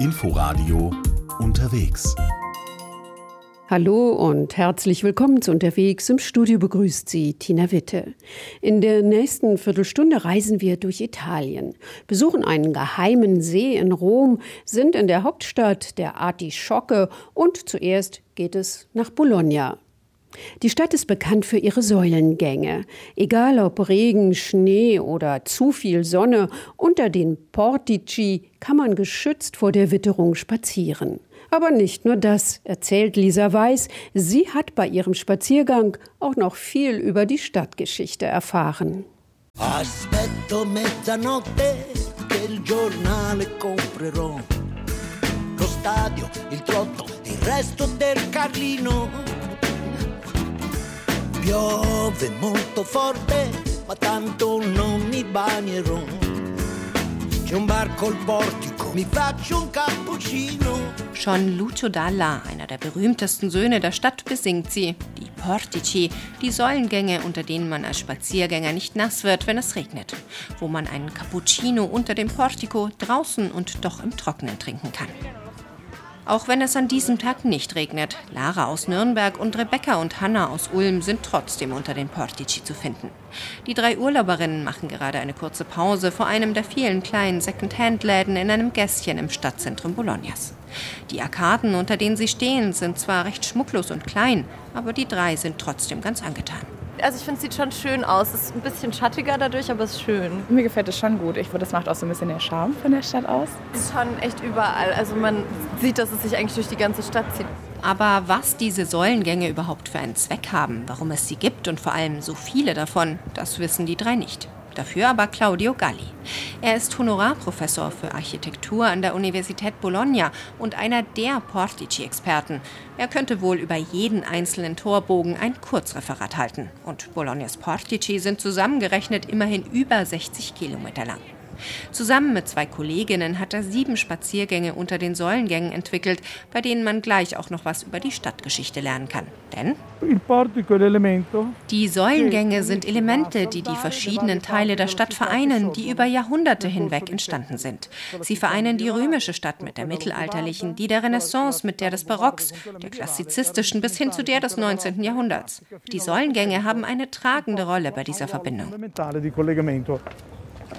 Inforadio unterwegs. Hallo und herzlich willkommen zu Unterwegs. Im Studio begrüßt Sie Tina Witte. In der nächsten Viertelstunde reisen wir durch Italien, besuchen einen geheimen See in Rom, sind in der Hauptstadt der Artischocke und zuerst geht es nach Bologna. Die Stadt ist bekannt für ihre Säulengänge. Egal ob Regen, Schnee oder zu viel Sonne, unter den Portici kann man geschützt vor der Witterung spazieren. Aber nicht nur das, erzählt Lisa Weiß. Sie hat bei ihrem Spaziergang auch noch viel über die Stadtgeschichte erfahren. Aspetto mezzanotte che il giornale comprerò. Lo stadio, il trotto, il resto del Carlino. Piove molto forte, ma tanto non mi bagnerò. C'è un bar col portico, mi faccio un cappuccino. Schon Lucio Dalla, einer der berühmtesten Söhne der Stadt, besingt sie. Die Portici, die Säulengänge, unter denen man als Spaziergänger nicht nass wird, wenn es regnet. Wo man einen Cappuccino unter dem Portico draußen und doch im Trockenen trinken kann. Auch wenn es an diesem Tag nicht regnet, Lara aus Nürnberg und Rebecca und Hanna aus Ulm sind trotzdem unter den Portici zu finden. Die drei Urlauberinnen machen gerade eine kurze Pause vor einem der vielen kleinen Second-Hand-Läden in einem Gässchen im Stadtzentrum Bolognas. Die Arkaden, unter denen sie stehen, sind zwar recht schmucklos und klein, aber die drei sind trotzdem ganz angetan. Also ich finde, es sieht schon schön aus. Es ist ein bisschen schattiger dadurch, aber es ist schön. Mir gefällt es schon gut. Ich finde, das macht auch so ein bisschen den Charme von der Stadt aus. Es ist schon echt überall. Also man sieht, dass es sich eigentlich durch die ganze Stadt zieht. Aber was diese Säulengänge überhaupt für einen Zweck haben, warum es sie gibt und vor allem so viele davon, das wissen die drei nicht dafür aber Claudio Galli. Er ist Honorarprofessor für Architektur an der Universität Bologna und einer der Portici-Experten. Er könnte wohl über jeden einzelnen Torbogen ein Kurzreferat halten. Und Bolognas Portici sind zusammengerechnet immerhin über 60 Kilometer lang. Zusammen mit zwei Kolleginnen hat er sieben Spaziergänge unter den Säulengängen entwickelt, bei denen man gleich auch noch was über die Stadtgeschichte lernen kann. Denn die Säulengänge sind Elemente, die die verschiedenen Teile der Stadt vereinen, die über Jahrhunderte hinweg entstanden sind. Sie vereinen die römische Stadt mit der mittelalterlichen, die der Renaissance mit der des Barocks, der klassizistischen bis hin zu der des 19. Jahrhunderts. Die Säulengänge haben eine tragende Rolle bei dieser Verbindung.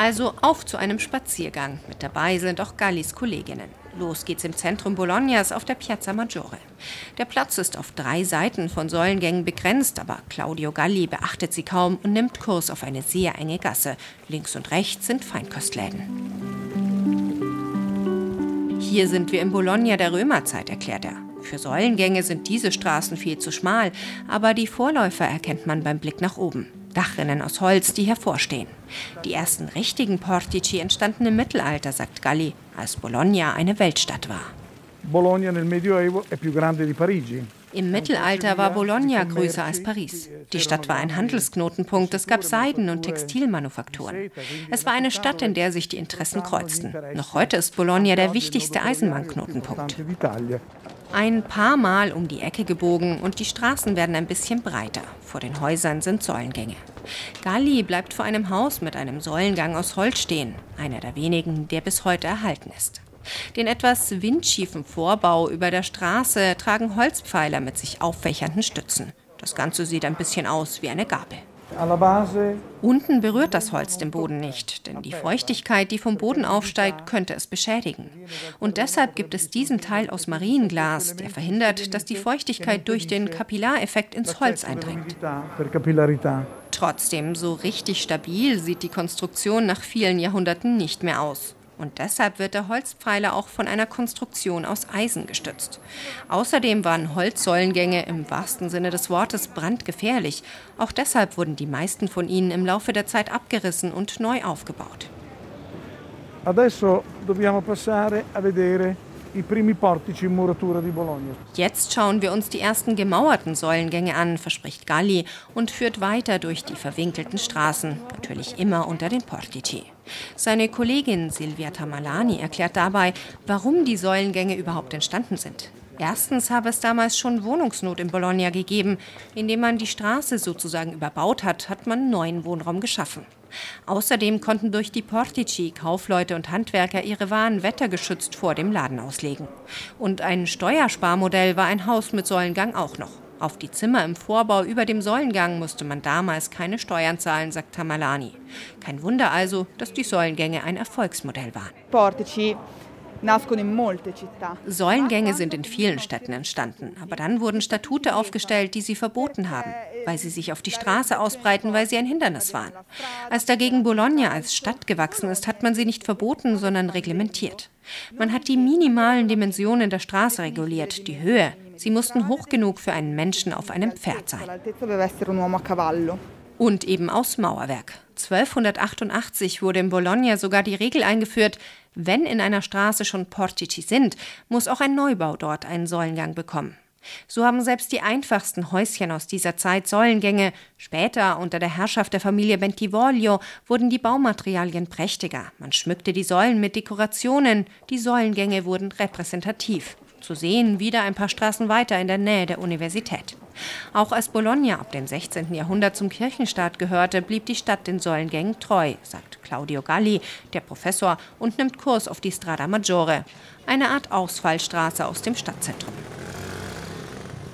Also auf zu einem Spaziergang. Mit dabei sind auch Gallis Kolleginnen. Los geht's im Zentrum Bolognas auf der Piazza Maggiore. Der Platz ist auf drei Seiten von Säulengängen begrenzt, aber Claudio Galli beachtet sie kaum und nimmt Kurs auf eine sehr enge Gasse. Links und rechts sind Feinkostläden. Hier sind wir in Bologna der Römerzeit, erklärt er. Für Säulengänge sind diese Straßen viel zu schmal, aber die Vorläufer erkennt man beim Blick nach oben. Dachrinnen aus Holz, die hervorstehen. Die ersten richtigen Portici entstanden im Mittelalter, sagt Galli, als Bologna eine Weltstadt war. Bologna nel Medioevo è più grande di Parigi. Im Mittelalter war Bologna größer als Paris. Die Stadt war ein Handelsknotenpunkt, es gab Seiden- und Textilmanufakturen. Es war eine Stadt, in der sich die Interessen kreuzten. Noch heute ist Bologna der wichtigste Eisenbahnknotenpunkt. Ein paar Mal um die Ecke gebogen und die Straßen werden ein bisschen breiter. Vor den Häusern sind Säulengänge. Galli bleibt vor einem Haus mit einem Säulengang aus Holz stehen, einer der wenigen, der bis heute erhalten ist. Den etwas windschiefen Vorbau über der Straße tragen Holzpfeiler mit sich auffächernden Stützen. Das Ganze sieht ein bisschen aus wie eine Gabel. Unten berührt das Holz den Boden nicht, denn die Feuchtigkeit, die vom Boden aufsteigt, könnte es beschädigen. Und deshalb gibt es diesen Teil aus Marienglas, der verhindert, dass die Feuchtigkeit durch den Kapillareffekt ins Holz eindringt. Trotzdem, so richtig stabil sieht die Konstruktion nach vielen Jahrhunderten nicht mehr aus. Und deshalb wird der Holzpfeiler auch von einer Konstruktion aus Eisen gestützt. Außerdem waren Holzsäulengänge im wahrsten Sinne des Wortes brandgefährlich. Auch deshalb wurden die meisten von ihnen im Laufe der Zeit abgerissen und neu aufgebaut. Adesso dobbiamo passare a vedere Jetzt schauen wir uns die ersten gemauerten Säulengänge an, verspricht Galli und führt weiter durch die verwinkelten Straßen, natürlich immer unter den Portici. Seine Kollegin Silvia Tamalani erklärt dabei, warum die Säulengänge überhaupt entstanden sind. Erstens habe es damals schon Wohnungsnot in Bologna gegeben. Indem man die Straße sozusagen überbaut hat, hat man neuen Wohnraum geschaffen. Außerdem konnten durch die Portici Kaufleute und Handwerker ihre Waren wettergeschützt vor dem Laden auslegen. Und ein Steuersparmodell war ein Haus mit Säulengang auch noch. Auf die Zimmer im Vorbau über dem Säulengang musste man damals keine Steuern zahlen, sagt Tamalani. Kein Wunder also, dass die Säulengänge ein Erfolgsmodell waren. Portici Säulengänge sind in vielen Städten entstanden, aber dann wurden Statute aufgestellt, die sie verboten haben, weil sie sich auf die Straße ausbreiten, weil sie ein Hindernis waren. Als dagegen Bologna als Stadt gewachsen ist, hat man sie nicht verboten, sondern reglementiert. Man hat die minimalen Dimensionen der Straße reguliert, die Höhe. Sie mussten hoch genug für einen Menschen auf einem Pferd sein. Und eben aus Mauerwerk. 1288 wurde in Bologna sogar die Regel eingeführt, wenn in einer Straße schon Portici sind, muss auch ein Neubau dort einen Säulengang bekommen. So haben selbst die einfachsten Häuschen aus dieser Zeit Säulengänge. Später, unter der Herrschaft der Familie Bentivoglio, wurden die Baumaterialien prächtiger. Man schmückte die Säulen mit Dekorationen. Die Säulengänge wurden repräsentativ. Zu sehen wieder ein paar Straßen weiter in der Nähe der Universität. Auch als Bologna ab dem 16. Jahrhundert zum Kirchenstaat gehörte, blieb die Stadt den Säulengängen treu, sagt Claudio Galli, der Professor, und nimmt Kurs auf die Strada Maggiore, eine Art Ausfallstraße aus dem Stadtzentrum.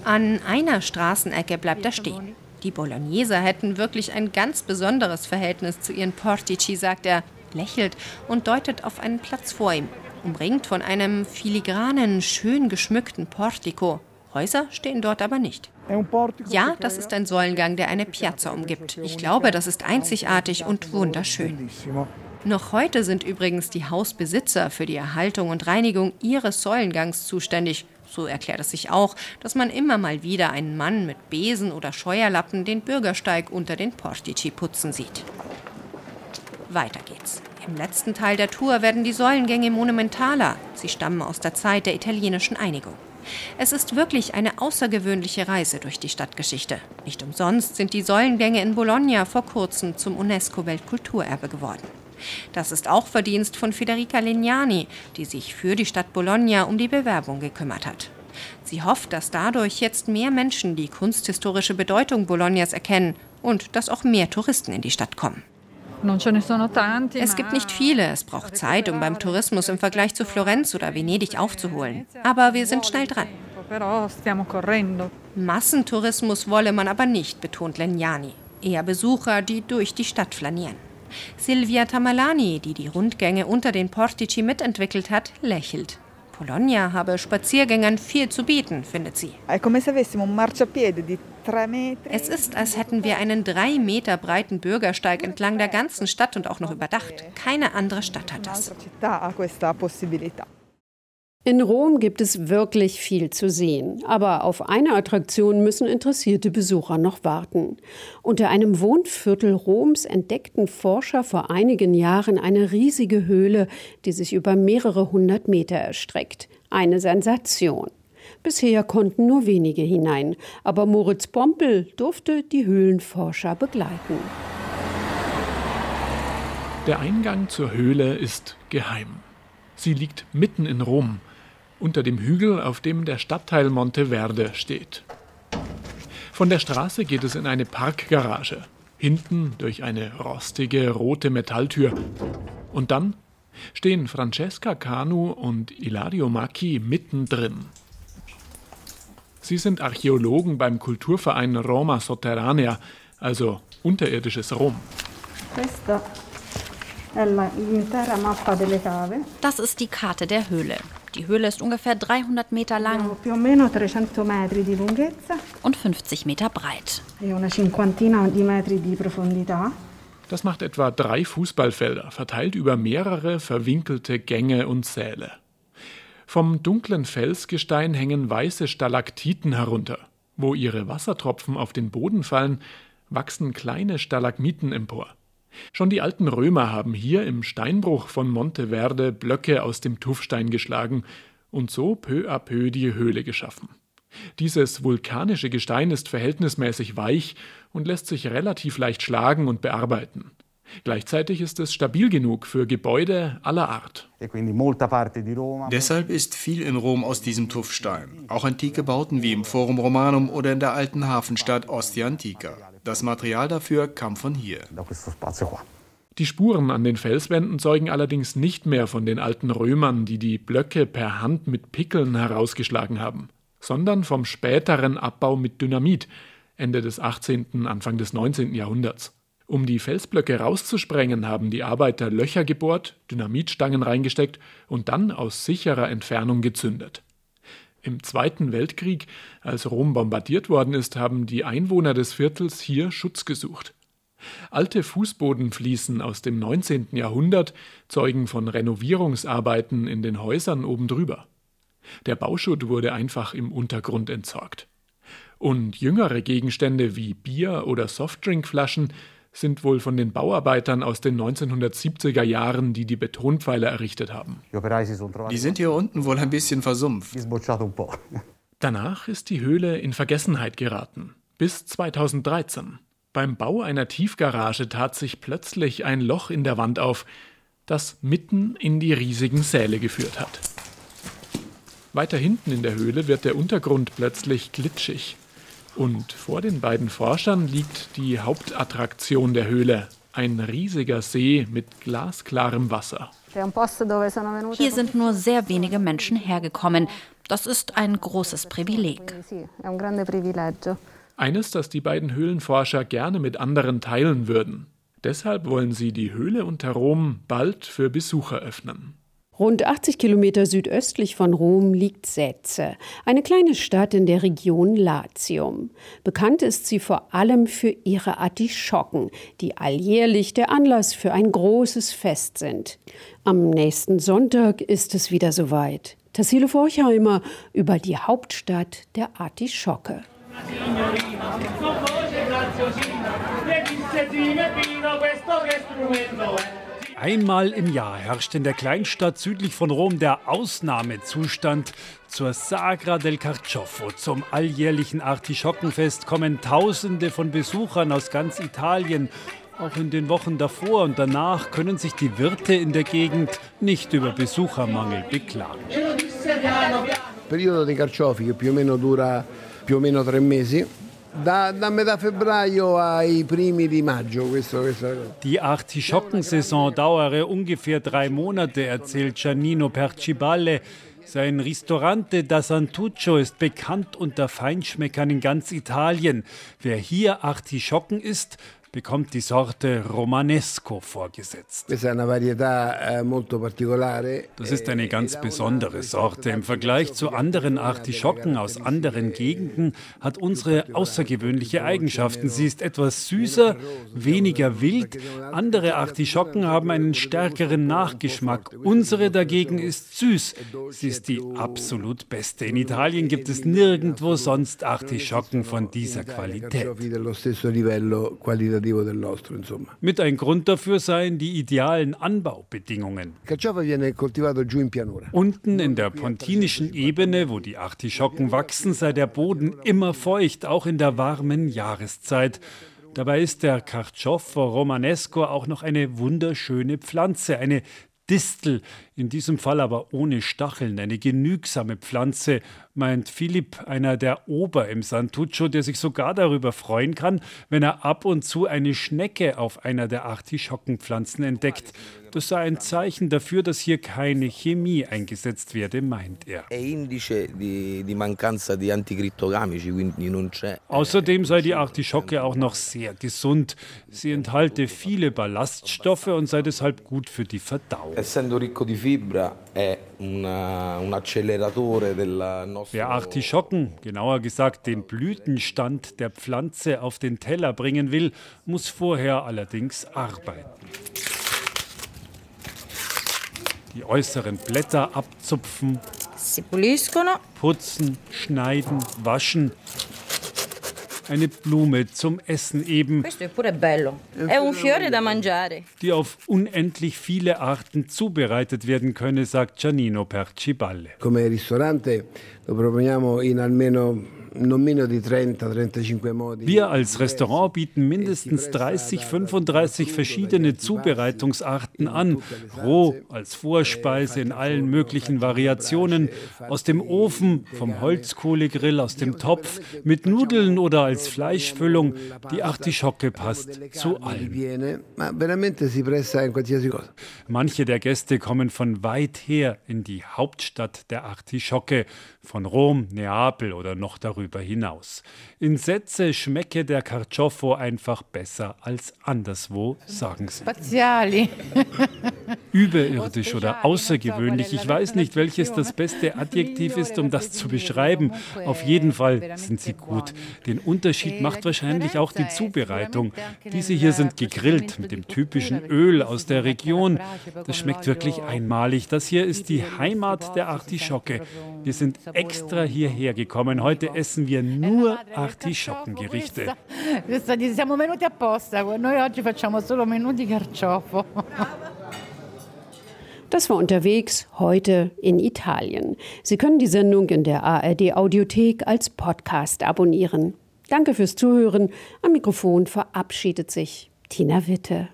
An einer Straßenecke bleibt er stehen. Die Bologneser hätten wirklich ein ganz besonderes Verhältnis zu ihren Portici, sagt er, lächelt und deutet auf einen Platz vor ihm, umringt von einem filigranen, schön geschmückten Portico. Häuser stehen dort aber nicht. Ja, das ist ein Säulengang, der eine Piazza umgibt. Ich glaube, das ist einzigartig und wunderschön. Noch heute sind übrigens die Hausbesitzer für die Erhaltung und Reinigung ihres Säulengangs zuständig. So erklärt es sich auch, dass man immer mal wieder einen Mann mit Besen oder Scheuerlappen den Bürgersteig unter den Portici putzen sieht. Weiter geht's. Im letzten Teil der Tour werden die Säulengänge monumentaler. Sie stammen aus der Zeit der italienischen Einigung. Es ist wirklich eine außergewöhnliche Reise durch die Stadtgeschichte. Nicht umsonst sind die Säulengänge in Bologna vor kurzem zum UNESCO-Weltkulturerbe geworden. Das ist auch Verdienst von Federica Legnani, die sich für die Stadt Bologna um die Bewerbung gekümmert hat. Sie hofft, dass dadurch jetzt mehr Menschen die kunsthistorische Bedeutung Bolognas erkennen und dass auch mehr Touristen in die Stadt kommen. Es gibt nicht viele, es braucht Zeit, um beim Tourismus im Vergleich zu Florenz oder Venedig aufzuholen. Aber wir sind schnell dran. Massentourismus wolle man aber nicht, betont Legnani. Eher Besucher, die durch die Stadt flanieren. Silvia Tamalani, die die Rundgänge unter den Portici mitentwickelt hat, lächelt. Bologna habe Spaziergängern viel zu bieten, findet sie. Es ist, als hätten wir einen drei Meter breiten Bürgersteig entlang der ganzen Stadt und auch noch überdacht. Keine andere Stadt hat das. In Rom gibt es wirklich viel zu sehen, aber auf eine Attraktion müssen interessierte Besucher noch warten. Unter einem Wohnviertel Roms entdeckten Forscher vor einigen Jahren eine riesige Höhle, die sich über mehrere hundert Meter erstreckt. Eine Sensation. Bisher konnten nur wenige hinein, aber Moritz Pompel durfte die Höhlenforscher begleiten. Der Eingang zur Höhle ist geheim. Sie liegt mitten in Rom unter dem Hügel, auf dem der Stadtteil Monteverde steht. Von der Straße geht es in eine Parkgarage, hinten durch eine rostige rote Metalltür. Und dann stehen Francesca Canu und Ilario Macchi mittendrin. Sie sind Archäologen beim Kulturverein Roma Sotterranea, also unterirdisches Rom. Das ist die Karte der Höhle. Die Höhle ist ungefähr 300 Meter lang und 50 Meter breit. Das macht etwa drei Fußballfelder, verteilt über mehrere verwinkelte Gänge und Säle. Vom dunklen Felsgestein hängen weiße Stalaktiten herunter. Wo ihre Wassertropfen auf den Boden fallen, wachsen kleine Stalagmiten empor. Schon die alten Römer haben hier im Steinbruch von Monteverde Blöcke aus dem Tuffstein geschlagen und so peu à peu die Höhle geschaffen. Dieses vulkanische Gestein ist verhältnismäßig weich und lässt sich relativ leicht schlagen und bearbeiten. Gleichzeitig ist es stabil genug für Gebäude aller Art. E Deshalb ist viel in Rom aus diesem Tuffstein. Auch antike Bauten wie im Forum Romanum oder in der alten Hafenstadt Ostia Antica. Das Material dafür kam von hier. Die Spuren an den Felswänden zeugen allerdings nicht mehr von den alten Römern, die die Blöcke per Hand mit Pickeln herausgeschlagen haben, sondern vom späteren Abbau mit Dynamit Ende des 18., Anfang des 19. Jahrhunderts. Um die Felsblöcke rauszusprengen, haben die Arbeiter Löcher gebohrt, Dynamitstangen reingesteckt und dann aus sicherer Entfernung gezündet. Im Zweiten Weltkrieg, als Rom bombardiert worden ist, haben die Einwohner des Viertels hier Schutz gesucht. Alte Fußbodenfliesen aus dem 19. Jahrhundert zeugen von Renovierungsarbeiten in den Häusern oben drüber. Der Bauschutt wurde einfach im Untergrund entsorgt. Und jüngere Gegenstände wie Bier oder Softdrinkflaschen sind wohl von den Bauarbeitern aus den 1970er Jahren, die die Betonpfeiler errichtet haben. Die sind hier unten wohl ein bisschen versumpft. Danach ist die Höhle in Vergessenheit geraten. Bis 2013. Beim Bau einer Tiefgarage tat sich plötzlich ein Loch in der Wand auf, das mitten in die riesigen Säle geführt hat. Weiter hinten in der Höhle wird der Untergrund plötzlich glitschig. Und vor den beiden Forschern liegt die Hauptattraktion der Höhle, ein riesiger See mit glasklarem Wasser. Hier sind nur sehr wenige Menschen hergekommen. Das ist ein großes Privileg. Eines, das die beiden Höhlenforscher gerne mit anderen teilen würden. Deshalb wollen sie die Höhle unter Rom bald für Besucher öffnen. Rund 80 Kilometer südöstlich von Rom liegt Setze, eine kleine Stadt in der Region Latium. Bekannt ist sie vor allem für ihre Artischocken, die alljährlich der Anlass für ein großes Fest sind. Am nächsten Sonntag ist es wieder soweit. Tassilo Forchheimer über die Hauptstadt der Artischocke. Einmal im Jahr herrscht in der Kleinstadt südlich von Rom der Ausnahmezustand. Zur Sagra del Carciofo, zum alljährlichen Artischockenfest, kommen Tausende von Besuchern aus ganz Italien. Auch in den Wochen davor und danach können sich die Wirte in der Gegend nicht über Besuchermangel beklagen. Periodo dei carciofi che più o meno dura più o meno tre mesi. Da, da metà febbraio ai primi di maggio. Questo, questo. Die Artischockensaison dauere ungefähr drei Monate, erzählt Giannino Perciballe. Sein Ristorante da Santuccio ist bekannt unter Feinschmeckern in ganz Italien. Wer hier Artischocken isst, bekommt die Sorte Romanesco vorgesetzt. Eh, das ist eine ganz besondere Sorte. Im Vergleich zu anderen Artischocken aus anderen Gegenden hat unsere außergewöhnliche Eigenschaften. Sie ist etwas süßer, weniger wild. Andere Artischocken haben einen stärkeren Nachgeschmack. Unsere dagegen ist süß. Sie ist die absolut beste. In Italien gibt es nirgendwo sonst Artischocken von dieser Qualität. Mit ein Grund dafür seien die idealen Anbaubedingungen. Unten in der pontinischen Ebene, wo die Artischocken wachsen, sei der Boden immer feucht, auch in der warmen Jahreszeit. Dabei ist der Carciofo romanesco auch noch eine wunderschöne Pflanze, eine Distel, in diesem Fall aber ohne Stacheln, eine genügsame Pflanze, meint Philipp, einer der Ober im Santuccio, der sich sogar darüber freuen kann, wenn er ab und zu eine Schnecke auf einer der Artischockenpflanzen entdeckt. Das sei ein Zeichen dafür, dass hier keine Chemie eingesetzt werde, meint er. Außerdem sei die Artischocke auch noch sehr gesund. Sie enthalte viele Ballaststoffe und sei deshalb gut für die Verdauung. Wer Artischocken, genauer gesagt den Blütenstand der Pflanze auf den Teller bringen will, muss vorher allerdings arbeiten die äußeren Blätter abzupfen, putzen, schneiden, waschen. Eine Blume zum Essen eben, die auf unendlich viele Arten zubereitet werden könne, sagt Giannino Perciballe. Come ristorante lo proponiamo in almeno Wir als Restaurant bieten mindestens 30, 35 verschiedene Zubereitungsarten an. Roh als Vorspeise in allen möglichen Variationen, aus dem Ofen, vom Holzkohlegrill, aus dem Topf, mit Nudeln oder als Fleischfüllung. Die Artischocke passt zu allem. Manche der Gäste kommen von weit her in die Hauptstadt der Artischocke, von Rom, Neapel oder noch darüber hinaus. In Sätze schmecke der Carciofo einfach besser als anderswo, sagen sie. Spaziali. Überirdisch oder außergewöhnlich, ich weiß nicht, welches das beste Adjektiv ist, um das zu beschreiben. Auf jeden Fall sind sie gut. Den Unterschied macht wahrscheinlich auch die Zubereitung. Diese hier sind gegrillt mit dem typischen Öl aus der Region. Das schmeckt wirklich einmalig. Das hier ist die Heimat der Artischocke. Wir sind extra hierher gekommen. Heute essen wir nur Artischockengerichte. Siamo venuti apposta. Noi oggi facciamo solo menù di carciofo. Das war unterwegs heute in Italien. Sie können die Sendung in der ARD Audiothek als Podcast abonnieren. Danke fürs Zuhören. Am Mikrofon verabschiedet sich Tina Witte.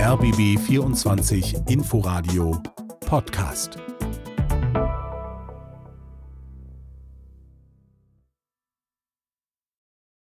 RBB 24 Inforadio Podcast.